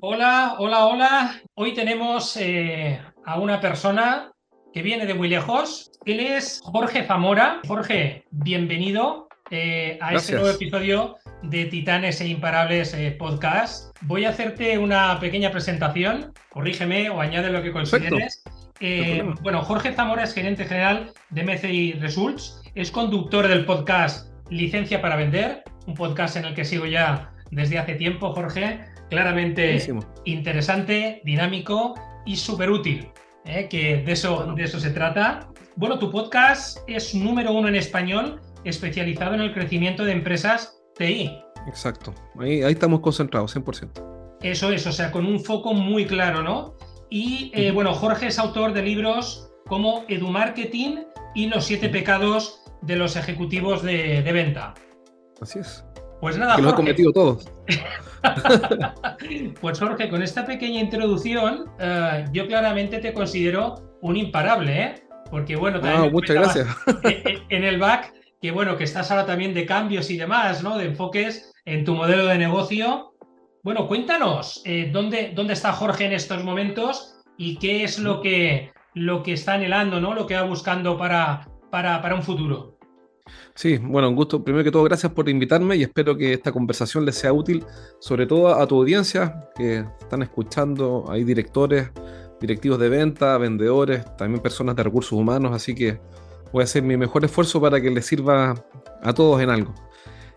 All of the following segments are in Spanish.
Hola, hola, hola. Hoy tenemos eh, a una persona que viene de muy lejos. Él es Jorge Zamora. Jorge, bienvenido eh, a este nuevo episodio de Titanes e Imparables eh, Podcast. Voy a hacerte una pequeña presentación. Corrígeme o añade lo que consideres. bueno, Jorge Zamora es gerente general de MCI Results. Es conductor del podcast Licencia para Vender, un podcast en el que sigo ya desde hace tiempo, Jorge claramente interesante, dinámico y súper útil, ¿eh? que de eso, de eso se trata. Bueno, tu podcast es número uno en español, especializado en el crecimiento de empresas TI. Exacto, ahí, ahí estamos concentrados, 100%. Eso es, o sea, con un foco muy claro, ¿no? Y eh, bueno, Jorge es autor de libros como EduMarketing y Los siete pecados de los ejecutivos de, venta. Así es. Pues nada, que lo he cometido todos. pues Jorge, con esta pequeña introducción, eh, yo claramente te considero un imparable, ¿eh? Porque bueno, ah, muchas gracias. En, el back, que bueno, que estás ahora también de cambios y demás, ¿no? De enfoques en tu modelo de negocio. Bueno, cuéntanos, eh, ¿dónde, ¿dónde está Jorge en estos momentos y qué es lo que, lo que está anhelando, ¿no? Lo que va buscando para, para, para un futuro. Sí, bueno, un gusto. Primero que todo, gracias por invitarme y espero que esta conversación les sea útil, sobre todo a tu audiencia que están escuchando. Hay directores, directivos de venta, vendedores, también personas de recursos humanos, así que voy a hacer mi mejor esfuerzo para que les sirva a todos en algo.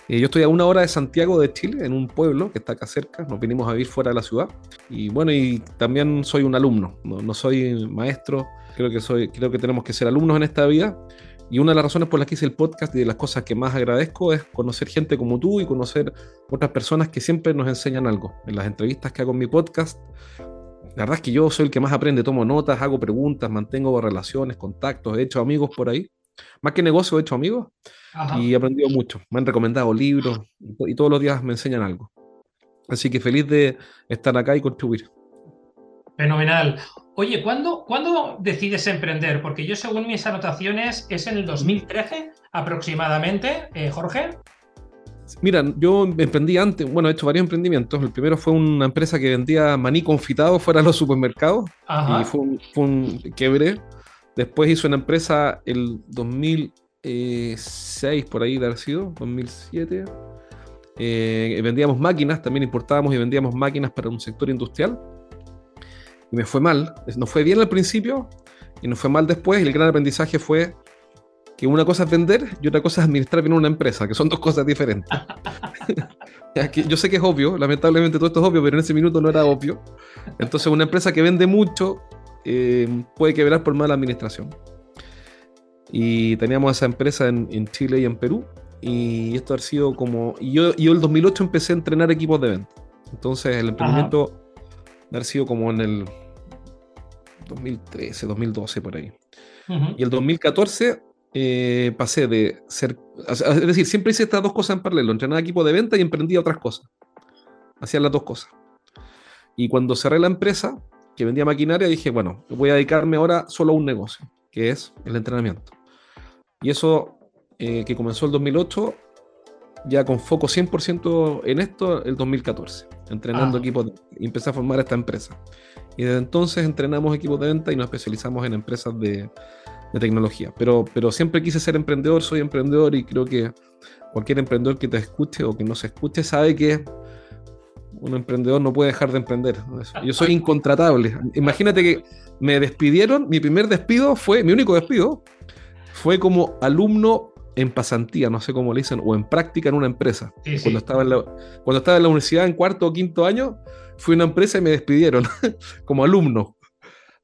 Eh, yo estoy a una hora de Santiago de Chile, en un pueblo que está acá cerca. Nos vinimos a vivir fuera de la ciudad. Y bueno, y también soy un alumno. No, no soy maestro. Creo que soy, creo que tenemos que ser alumnos en esta vida. Y una de las razones por las que hice el podcast y de las cosas que más agradezco es conocer gente como tú y conocer otras personas que siempre nos enseñan algo. En las entrevistas que hago en mi podcast, la verdad es que yo soy el que más aprende, tomo notas, hago preguntas, mantengo relaciones, contactos, he hecho amigos por ahí. Más que negocio, he hecho amigos y he aprendido mucho. Me han recomendado libros y todos los días me enseñan algo. Así que feliz de estar acá y contribuir. Fenomenal. Oye, ¿cuándo, ¿cuándo decides emprender? Porque yo, según mis anotaciones, es en el 2013 aproximadamente, eh, Jorge. Mira, yo emprendí antes, bueno, he hecho varios emprendimientos. El primero fue una empresa que vendía maní confitado fuera de los supermercados y fue un, fue quebré. Después hizo una empresa el 2006, por ahí de haber sido, 2007. Eh, vendíamos máquinas, también importábamos y vendíamos máquinas para un sector industrial y me fue mal. No fue bien al principio y no fue mal después. Y el gran aprendizaje fue que una cosa es vender y otra cosa es administrar bien una empresa, que son dos cosas diferentes. Yo sé que es obvio, lamentablemente todo esto es obvio, pero en ese minuto no era obvio. Entonces una empresa que vende mucho eh, puede quebrar por mala administración. Y teníamos esa empresa en, Chile y en Perú. Y esto ha sido como... Y yo, yo el 2008 empecé a entrenar equipos de venta. Entonces el emprendimiento ha sido como en el 2013, 2012 por ahí. Y el 2014 eh, pasé de ser, es decir, siempre hice estas dos cosas en paralelo, entrenaba equipo de venta y emprendía otras cosas. Hacía las dos cosas. Y cuando cerré la empresa, que vendía maquinaria, dije, bueno, voy a dedicarme ahora solo a un negocio, que es el entrenamiento. Y eso, eh, que comenzó el 2008, ya con foco 100% en esto, el 2014, entrenando ah. equipos, y empecé a formar esta empresa. Y desde entonces entrenamos equipos de venta y nos especializamos en empresas de, tecnología. Pero, pero siempre quise ser emprendedor, soy emprendedor y creo que cualquier emprendedor que te escuche o que no se escuche sabe que un emprendedor no puede dejar de emprender. Yo soy incontratable. Imagínate que me despidieron, mi primer despido fue, mi único despido, fue como alumno en pasantía, no sé cómo le dicen, o en práctica en una empresa. cuando, Estaba en la, cuando estaba en la universidad en cuarto o quinto año, fui a una empresa y me despidieron como alumno,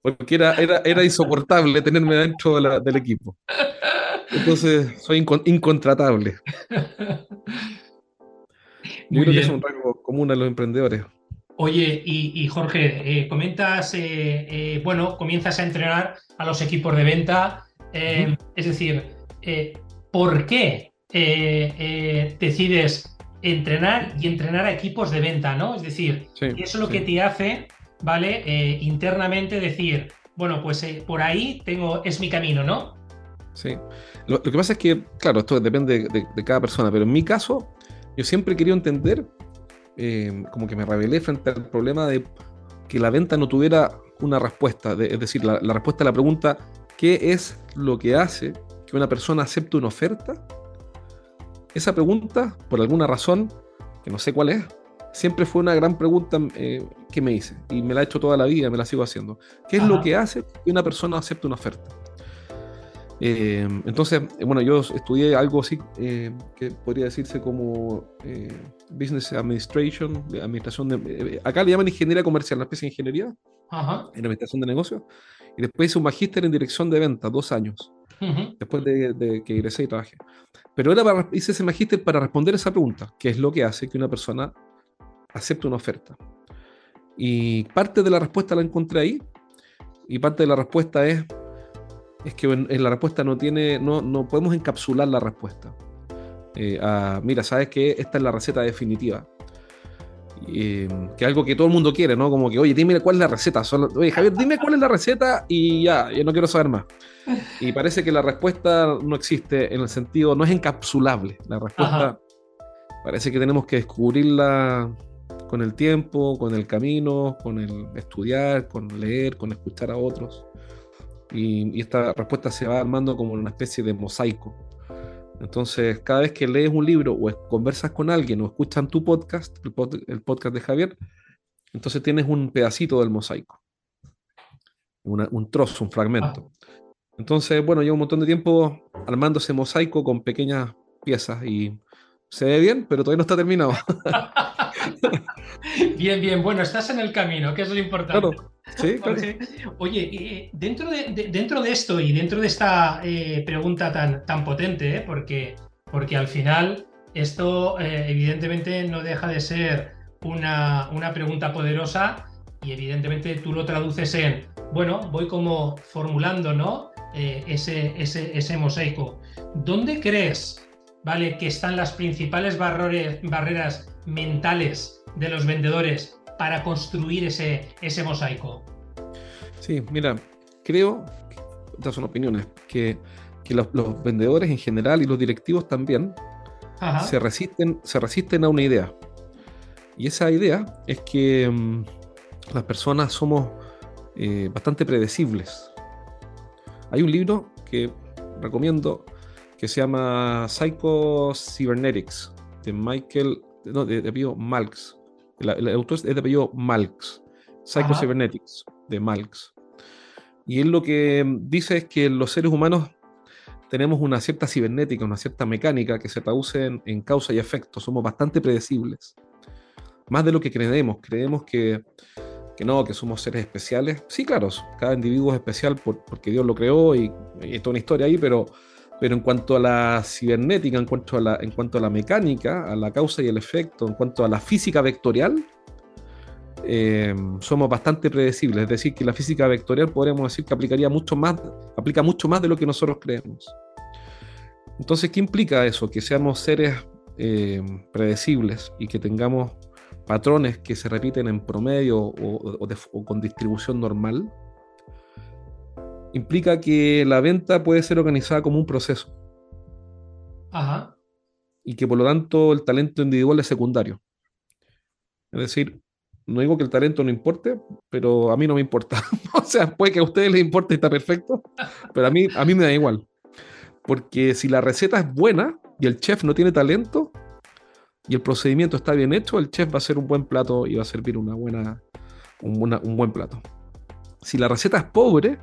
porque era, era, era insoportable tenerme dentro del equipo. Entonces, soy incontratable. Yo creo que es un rasgo común a los emprendedores. Oye, y, Jorge, eh, comentas, eh, bueno, comienzas a entrenar a los equipos de venta, es decir, ¿por qué decides entrenar y entrenar a equipos de venta, ¿no? Es decir, eso es lo que te hace, ¿vale? internamente decir, bueno, pues por ahí tengo, es mi camino, ¿no? Sí. Lo, que pasa es que, claro, esto depende de, cada persona, pero en mi caso, yo siempre querido entender, eh, como que me rebelé frente al problema de que la venta no tuviera una respuesta, es decir, la, respuesta a la pregunta, ¿qué es lo que hace que una persona acepte una oferta? Esa pregunta, por alguna razón, que no sé cuál es, siempre fue una gran pregunta eh, que me hice y me la he hecho toda la vida, me la sigo haciendo. ¿Qué es lo que hace que una persona acepte una oferta? Eh, entonces, eh, bueno, yo estudié algo así eh, que podría decirse como Business Administration, administración de... acá le llaman ingeniería comercial, una especie de ingeniería en administración de negocios. Y después hice un magíster en dirección de ventas, dos años, después de, que ingresé y trabajé. Pero era hice ese magíster para responder esa pregunta, ¿qué es lo que hace que una persona acepte una oferta? Y parte de la respuesta la encontré ahí, y parte de la respuesta es es que en, la respuesta no tiene, no, no podemos encapsular la respuesta. Eh, mira, sabes que esta es la receta definitiva. Que es algo que todo el mundo quiere, ¿no? Como que, oye, dime cuál es la receta. oye, Javier, dime cuál es la receta y ya, yo no quiero saber más. Y parece que la respuesta no existe en el sentido, no es encapsulable. La respuesta parece que tenemos que descubrirla con el tiempo, con el camino, con el estudiar, con leer, con escuchar a otros y, esta respuesta se va armando como una especie de mosaico. Entonces, cada vez que lees un libro o conversas con alguien o escuchan tu podcast, el, podcast de Javier, entonces tienes un pedacito del mosaico, un trozo, un fragmento. Entonces, bueno, llevo un montón de tiempo armando ese mosaico con pequeñas piezas y se ve bien, pero todavía no está terminado. bien, bien, bueno, estás en el camino, que es lo importante. Sí, Oye, eh, dentro, de, dentro de esto y dentro de esta eh, pregunta tan, tan potente, eh, porque, porque al final esto evidentemente no deja de ser una, una pregunta poderosa y evidentemente tú lo traduces en, bueno, voy como formulando, ¿no? ese, ese, ese mosaico. ¿Dónde crees, vale, que están las principales barreras mentales de los vendedores para construir ese, ese mosaico? Sí, mira, creo, estas son opiniones, que, los, vendedores en general y los directivos también se resisten, se resisten a una idea. Y esa idea es que mm, las personas somos eh, bastante predecibles. Hay un libro que recomiendo que se llama Psycho Cybernetics de Michael, no, de, de El, autor es de apellido Malks, Psycho-Cybernetics, de Malks. Y él lo que dice es que los seres humanos tenemos una cierta cibernética, una cierta mecánica que se traduce en, causa y efecto. Somos bastante predecibles. Más de lo que creemos. Creemos que, que no, que somos seres especiales. Sí, claro, cada individuo es especial porque Dios lo creó y, y toda una historia ahí, pero pero en cuanto a la cibernética, en cuanto a la, en cuanto a la mecánica, a la causa y el efecto, en cuanto a la física vectorial, eh, somos bastante predecibles. Es decir, que la física vectorial podríamos decir que aplicaría mucho más, aplica mucho más de lo que nosotros creemos. Entonces, ¿qué implica eso? Que seamos seres eh, predecibles y que tengamos patrones que se repiten en promedio o con distribución normal implica que la venta puede ser organizada como un proceso. Ajá. Y que por lo tanto el talento individual es secundario. Es decir, no digo que el talento no importe, pero a mí no me importa. o sea, puede que a ustedes les importe y está perfecto, pero a mí, a mí me da igual. Porque si la receta es buena y el chef no tiene talento y el procedimiento está bien hecho, el chef va a hacer un buen plato y va a servir una buena, un, un buen plato. Si la receta es pobre,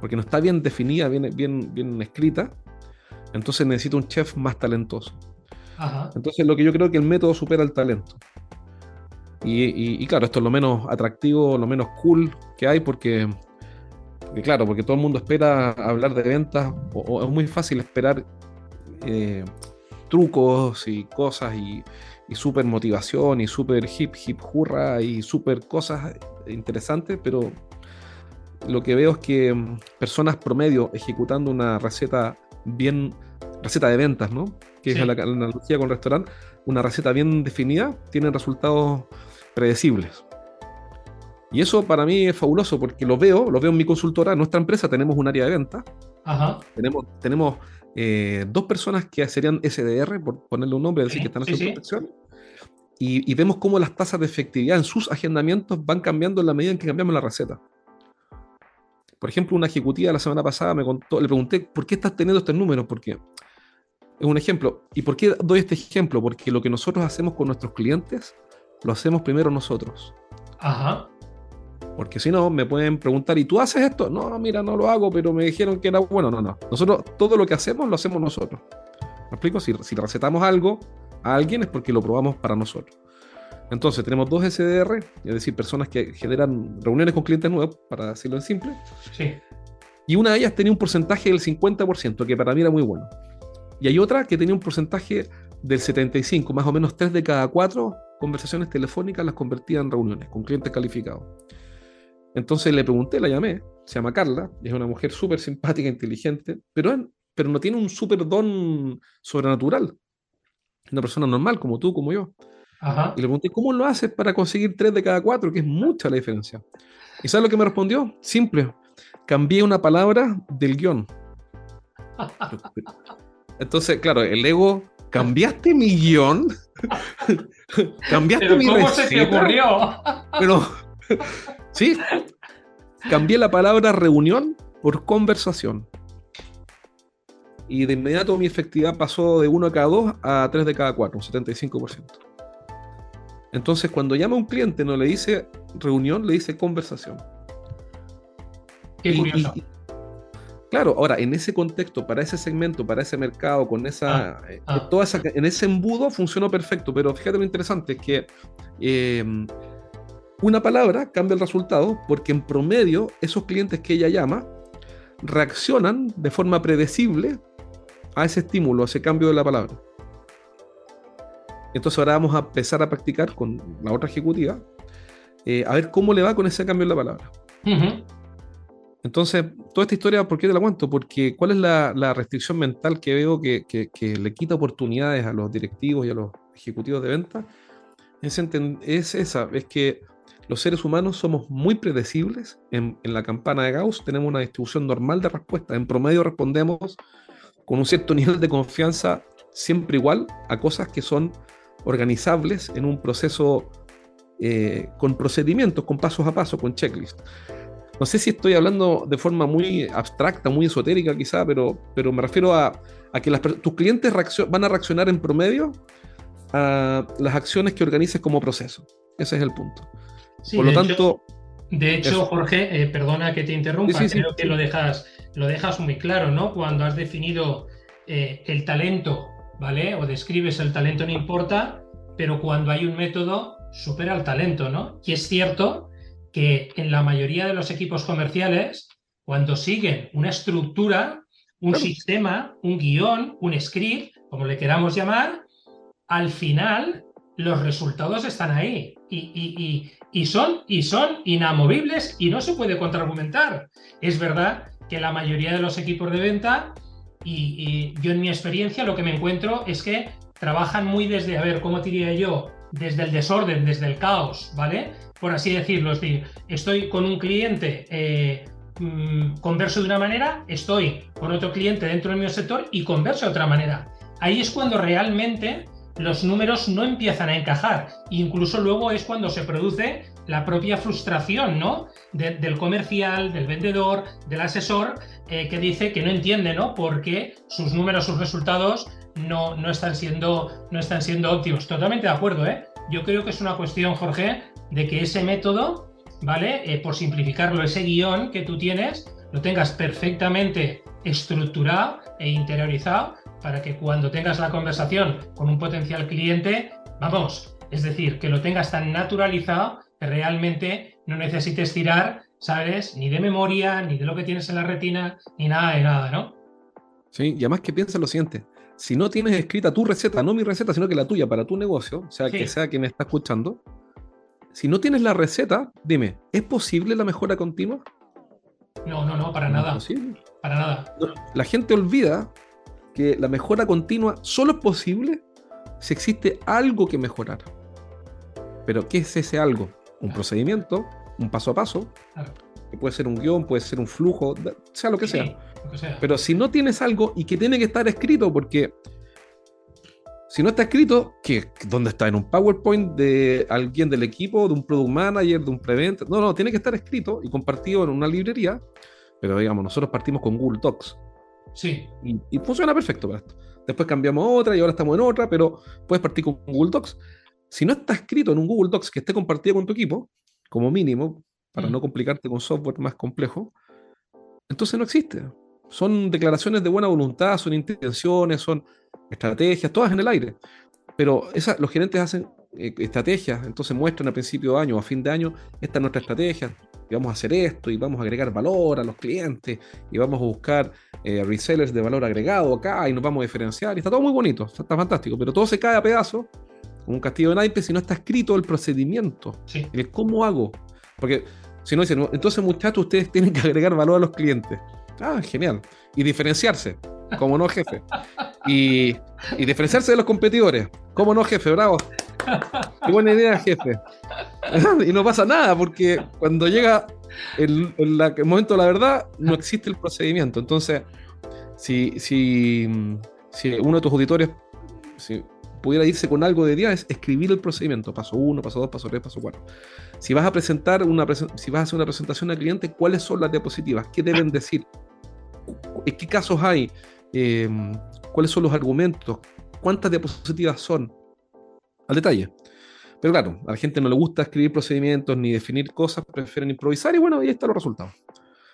porque no está bien definida, bien, bien, bien escrita, entonces necesito un chef más talentoso. Entonces lo que yo creo que el método supera el talento. Y, claro, esto es lo menos atractivo, lo menos cool que hay porque, claro, porque todo el mundo espera hablar de ventas o, es muy fácil esperar eh, trucos y cosas y, y súper motivación y súper hip hip hurra y súper cosas interesantes, pero lo que veo es que mm, personas promedio ejecutando una receta bien, receta de ventas, ¿no? Que es la, la analogía con restaurante, una receta bien definida, tienen resultados predecibles. Y eso para mí es fabuloso porque lo veo, lo veo en mi consultora, en nuestra empresa tenemos un área de venta. Tenemos, tenemos eh, dos personas que serían SDR, por ponerle un nombre, decir, que están haciendo protección. Y, vemos cómo las tasas de efectividad en sus agendamientos van cambiando en la medida en que cambiamos la receta. Por ejemplo, una ejecutiva la semana pasada me contó, le pregunté, ¿por qué estás teniendo estos números? Porque es un ejemplo. ¿Y por qué doy este ejemplo? Porque lo que nosotros hacemos con nuestros clientes, lo hacemos primero nosotros. Ajá. Porque si no, me pueden preguntar, ¿y tú haces esto? No, mira, no lo hago, pero me dijeron que era bueno. No, no.Nosotros, todo lo que hacemos, lo hacemos nosotros. ¿Me explico? Si, si recetamos algo a alguien es porque lo probamos para nosotros. Entonces, tenemos dos SDR, es decir, personas que generan reuniones con clientes nuevos, para decirlo en simple. Sí. Y una de ellas tenía un porcentaje del 50%, que para mí era muy bueno. Y hay otra que tenía un porcentaje del 75%, más o menos 3 de cada 4 conversaciones telefónicas las convertía en reuniones con clientes calificados. Entonces le pregunté, la llamé, se llama Carla, es una mujer súper simpática, inteligente, pero, pero no tiene un súper don sobrenatural. Una persona normal, como tú, como yo. Y le pregunté, ¿cómo lo haces para conseguir tres de cada cuatro? Que es mucha la diferencia. ¿Y sabes lo que me respondió? Simple. Cambié una palabra del guion. Entonces, claro, el ego, ¿cambiaste mi guion? ¿Cambiaste mi ¿Cómo se te ocurrió? Pero Sí, cambié la palabra reunión por conversación. Y de inmediato mi efectividad pasó de 1 de cada 2 a 3 de cada 4, un 75%. Entonces, cuando llama a un cliente, no le dice reunión, le dice conversación. Qué curioso. claro, ahora, en ese contexto, para ese segmento, para ese mercado, con esa, ah, eh, ah. Toda esa en ese embudo funcionó perfecto, pero fíjate lo interesante es que eh, una palabra cambia el resultado porque en promedio esos clientes que ella llama reaccionan de forma predecible a ese estímulo, a ese cambio de la palabra. Entonces ahora vamos a empezar a practicar con la otra ejecutiva eh, a ver cómo le va con ese cambio de la palabra. Entonces, toda esta historia, ¿por qué te la cuento? Porque ¿cuál es la, restricción mental que veo que, le quita oportunidades a los directivos y a los ejecutivos de venta? Es, es esa, es que los seres humanos somos muy predecibles. En, la campana de Gauss tenemos una distribución normal de respuestas. En promedio respondemos con un cierto nivel de confianza siempre igual a cosas que son organizables en un proceso eh, con procedimientos, con pasos a paso, con checklist. No sé si estoy hablando de forma muy abstracta, muy esotérica quizá, pero, pero me refiero a, que tus clientes van a reaccionar en promedio a las acciones que organices como proceso. Ese es el punto. Por lo tanto. de hecho, Jorge, eh, perdona que te interrumpa, creo que lo dejas, lo dejas muy claro, ¿no? Cuando has definido eh, el talento, ¿vale? O describes el talento, no importa, pero cuando hay un método, supera el talento, ¿no? Y es cierto que en la mayoría de los equipos comerciales, cuando siguen una estructura, un sistema, un guion, un script, como le queramos llamar, al final los resultados están ahí y, son, y son inamovibles y no se puede contraargumentar. Es verdad que la mayoría de los equipos de venta, y, yo en mi experiencia lo que me encuentro es que trabajan muy desde, a ver, ¿cómo diría yo? Desde el desorden, desde el caos, ¿vale? Por así decirlo. Es decir, estoy con un cliente, eh, mm, converso de una manera, estoy con otro cliente dentro del mismo sector y converso de otra manera. Ahí es cuando realmente los números no empiezan a encajar. Incluso luego es cuando se produce la propia frustración, ¿no? del comercial, del vendedor, del asesor, eh, que dice que no entiende, ¿no? Porque sus números, sus resultados no, no, están siendo, no están siendo óptimos. Totalmente de acuerdo, ¿eh? Yo creo que es una cuestión, Jorge, de que ese método, ¿vale? Eh, por simplificarlo, ese guion que tú tienes, lo tengas perfectamente estructurado e interiorizado para que cuando tengas la conversación con un potencial cliente, vamos, es decir, que lo tengas tan naturalizado realmente no necesites tirar, ¿sabes? Ni de memoria, ni de lo que tienes en la retina, ni nada de nada, ¿no? Sí, y además que piensa lo siguiente, si no tienes escrita tu receta, no mi receta, sino que la tuya para tu negocio, o sea, que sea quien está escuchando, si no tienes la receta, dime, ¿es posible la mejora continua? No, no, no, para nada. Para nada. La gente olvida que la mejora continua solo es posible si existe algo que mejorar. Pero ¿qué es ese algo? Un procedimiento, un paso a paso, que puede ser un guion, puede ser un flujo, sea lo que sea. Pero si no tienes algo y que tiene que estar escrito, porque si no está escrito, ¿qué? ¿dónde está? ¿En un PowerPoint de alguien del equipo, de un product manager, de un prevent? No, no, tiene que estar escrito y compartido en una librería. Pero digamos, nosotros partimos con Google Docs. Sí. Y, funciona perfecto para esto. Después cambiamos a otra y ahora estamos en otra, pero puedes partir con Google Docs. Si no está escrito en un Google Docs que esté compartido con tu equipo, como mínimo, para mm. no complicarte con software más complejo, entonces no existe. Son declaraciones de buena voluntad, son intenciones, son estrategias, todas en el aire. Pero esa, los gerentes hacen eh, estrategias, entonces muestran a principio de año o a fin de año, esta es nuestra estrategia, y vamos a hacer esto, y vamos a agregar valor a los clientes, y vamos a buscar eh, resellers de valor agregado acá, y nos vamos a diferenciar, y está todo muy bonito, está, fantástico, pero todo se cae a pedazos, un castillo de naipes, si no está escrito el procedimiento, el cómo hago. Porque si no dicen, entonces muchachos, ustedes tienen que agregar valor a los clientes. Ah, genial. Y diferenciarse, como no jefe. Y, diferenciarse de los competidores, como no jefe, bravo. Qué buena idea, jefe. y no pasa nada, porque cuando llega el, momento de la verdad, no existe el procedimiento. Entonces, si, si, si uno de tus auditores si pudiera irse con algo de día, es escribir el procedimiento. Paso 1, paso 2, paso 3, paso 4. Si vas a presentar una si vas a hacer una presentación al cliente, ¿cuáles son las diapositivas? ¿Qué deben decir? ¿En qué casos hay? Em, ¿Cuáles son los argumentos? ¿Cuántas diapositivas son? Al detalle. Pero claro, a la gente no le gusta escribir procedimientos ni definir cosas, prefieren improvisar y bueno, ahí están los resultados.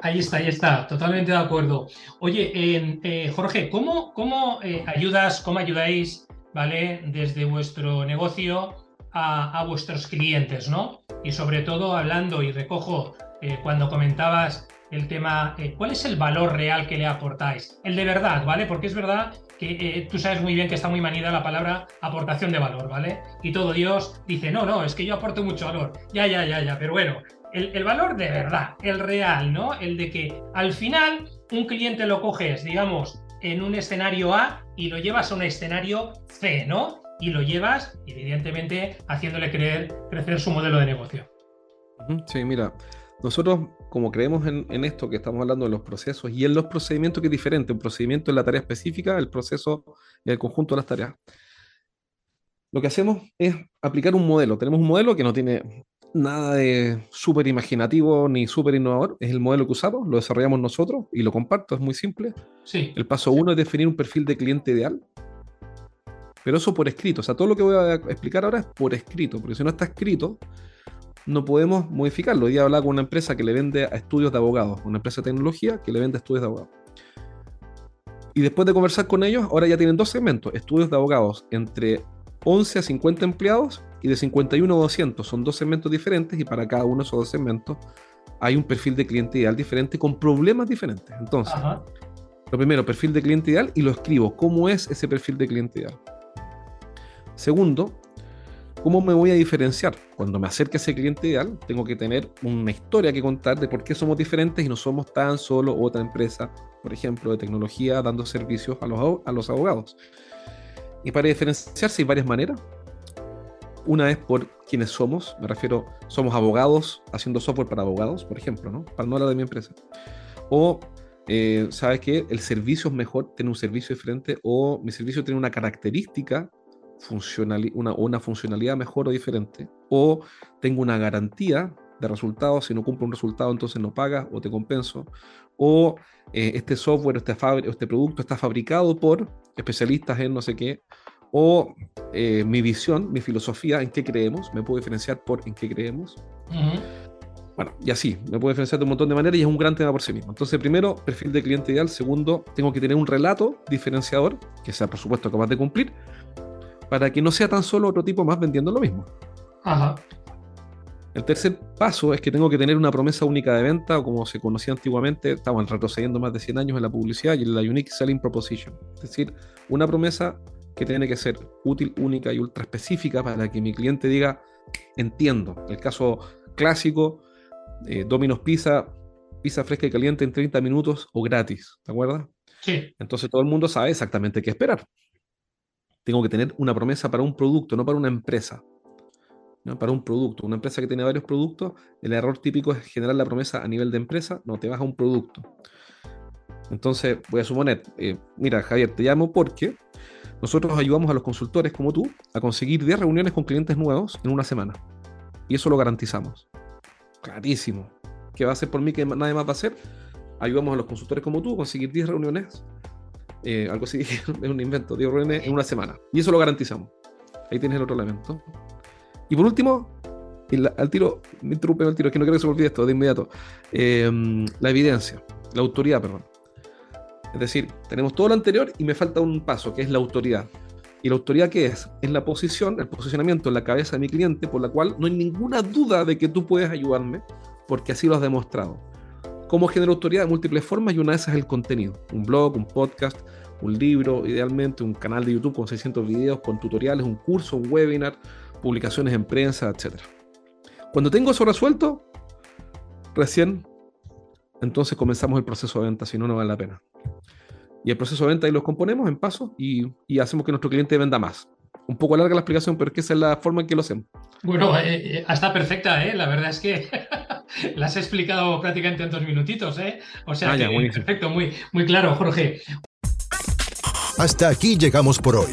Ahí está, ahí está, totalmente de acuerdo. Oye, eh, Jorge, ¿cómo, cómo eh, ayudas, cómo ayudáis, ¿vale? Desde vuestro negocio a, vuestros clientes, ¿no? Y sobre todo hablando, y recojo eh, cuando comentabas el tema, eh, ¿cuál es el valor real que le aportáis? El de verdad, ¿vale? Porque es verdad que eh, tú sabes muy bien que está muy manida la palabra aportación de valor, ¿vale? Y todo Dios dice, no, no, es que yo aporto mucho valor. Ya, ya, ya, ya, pero bueno, el, el, valor de verdad, el real, ¿no? El de que al final un cliente lo coges, digamos, en un escenario A y lo llevas a un escenario C, ¿no? Y lo llevas, evidentemente, haciéndole creer, crecer su modelo de negocio. Sí, mira, nosotros, como creemos en, esto que estamos hablando de los procesos y en los procedimientos que es diferente, un procedimiento es la tarea específica, el proceso y el conjunto de las tareas. Lo que hacemos es aplicar un modelo. Tenemos un modelo que no tiene nada de súper imaginativo ni súper innovador. Es el modelo que usamos, lo desarrollamos nosotros y lo comparto, es muy simple. Sí. El paso uno es definir un perfil de cliente ideal. Pero eso por escrito. O sea, todo lo que voy a explicar ahora es por escrito, porque si no está escrito, no podemos modificarlo. Hoy día hablaba con una empresa que le vende a estudios de abogados, una empresa de tecnología que le vende a estudios de abogados. Y después de conversar con ellos, ahora ya tienen dos segmentos, estudios de abogados entre 11 a 50 empleados y de 51 a 200. Son dos segmentos diferentes y para cada uno de esos dos segmentos hay un perfil de cliente ideal diferente con problemas diferentes. Entonces, lo primero, perfil de cliente ideal y lo escribo. ¿Cómo es ese perfil de cliente ideal? Segundo, ¿Cómo me voy a diferenciar? Cuando me acerque a ese cliente ideal, tengo que tener una historia que contar de por qué somos diferentes y no somos tan solo otra empresa, por ejemplo, de tecnología dando servicios a los, a los abogados. Y para diferenciarse hay varias maneras. Una es por quienes somos, me refiero, somos abogados haciendo software para abogados, por ejemplo, ¿no? Para no hablar de mi empresa. O, eh, ¿sabes qué? El servicio es mejor, tiene un servicio diferente, o mi servicio tiene una característica una, una funcionalidad mejor o diferente, o tengo una garantía de resultados, si no cumplo un resultado entonces no pagas o te compenso, o eh, este software, este, este producto está fabricado por especialistas en no sé qué, o eh, mi visión, mi filosofía, en qué creemos, me puedo diferenciar por en qué creemos. Bueno, y así, me puedo diferenciar de un montón de maneras y es un gran tema por sí mismo. Entonces, primero, perfil de cliente ideal. Segundo, tengo que tener un relato diferenciador, que sea, por supuesto, capaz de cumplir para que no sea tan solo otro tipo más vendiendo lo mismo. Ajá. El tercer paso es que tengo que tener una promesa única de venta, o como se conocía antiguamente, estamos retrocediendo más de 100 años en la publicidad, y en la Unique Selling Proposition. Es decir, una promesa que tiene que ser útil, única y ultra específica para que mi cliente diga, entiendo. El caso clásico, eh, Domino's Pizza, pizza fresca y caliente en 30 minutos o gratis, ¿te acuerdas? Sí. Entonces todo el mundo sabe exactamente qué esperar. Tengo que tener una promesa para un producto, no para una empresa para un producto. Una empresa que tiene varios productos, el error típico es generar la promesa a nivel de empresa, no, te vas a un producto. Entonces, voy a suponer, eh, mira, Javier, te llamo porque nosotros ayudamos a los consultores como tú a conseguir 10 reuniones con clientes nuevos en una semana. Y eso lo garantizamos. Clarísimo. ¿Qué va a hacer por mí que nadie más va a hacer? Ayudamos a los consultores como tú a conseguir 10 reuniones. Eh, algo así es un invento, 10 reuniones en una semana. Y eso lo garantizamos. Ahí tienes el otro elemento. Y por último, al tiro, me interrumpe el tiro, es que no quiero que se me olvide esto de inmediato. Em, la evidencia, la autoridad, perdón. Es decir, tenemos todo lo anterior y me falta un paso, que es la autoridad. ¿Y la autoridad qué es? Es la posición, el posicionamiento en la cabeza de mi cliente, por la cual no hay ninguna duda de que tú puedes ayudarme, porque así lo has demostrado. ¿Cómo genero autoridad? De múltiples formas y una de esas es el contenido. Un blog, un podcast, un libro, idealmente un canal de YouTube con 600 videos, con tutoriales, un curso, un webinar, publicaciones en prensa, etc. Cuando tengo eso resuelto, recién entonces comenzamos el proceso de venta, si no, no vale la pena. Y el proceso de venta ahí lo componemos en pasos y, hacemos que nuestro cliente venda más. Un poco larga la explicación, pero es que esa es la forma en que lo hacemos. Bueno, eh, eh, está perfecta, ¿eh? La verdad es que la has explicado prácticamente en dos minutitos, ¿eh? O sea, ah, perfecto, muy, muy claro, Jorge. Hasta aquí llegamos por hoy.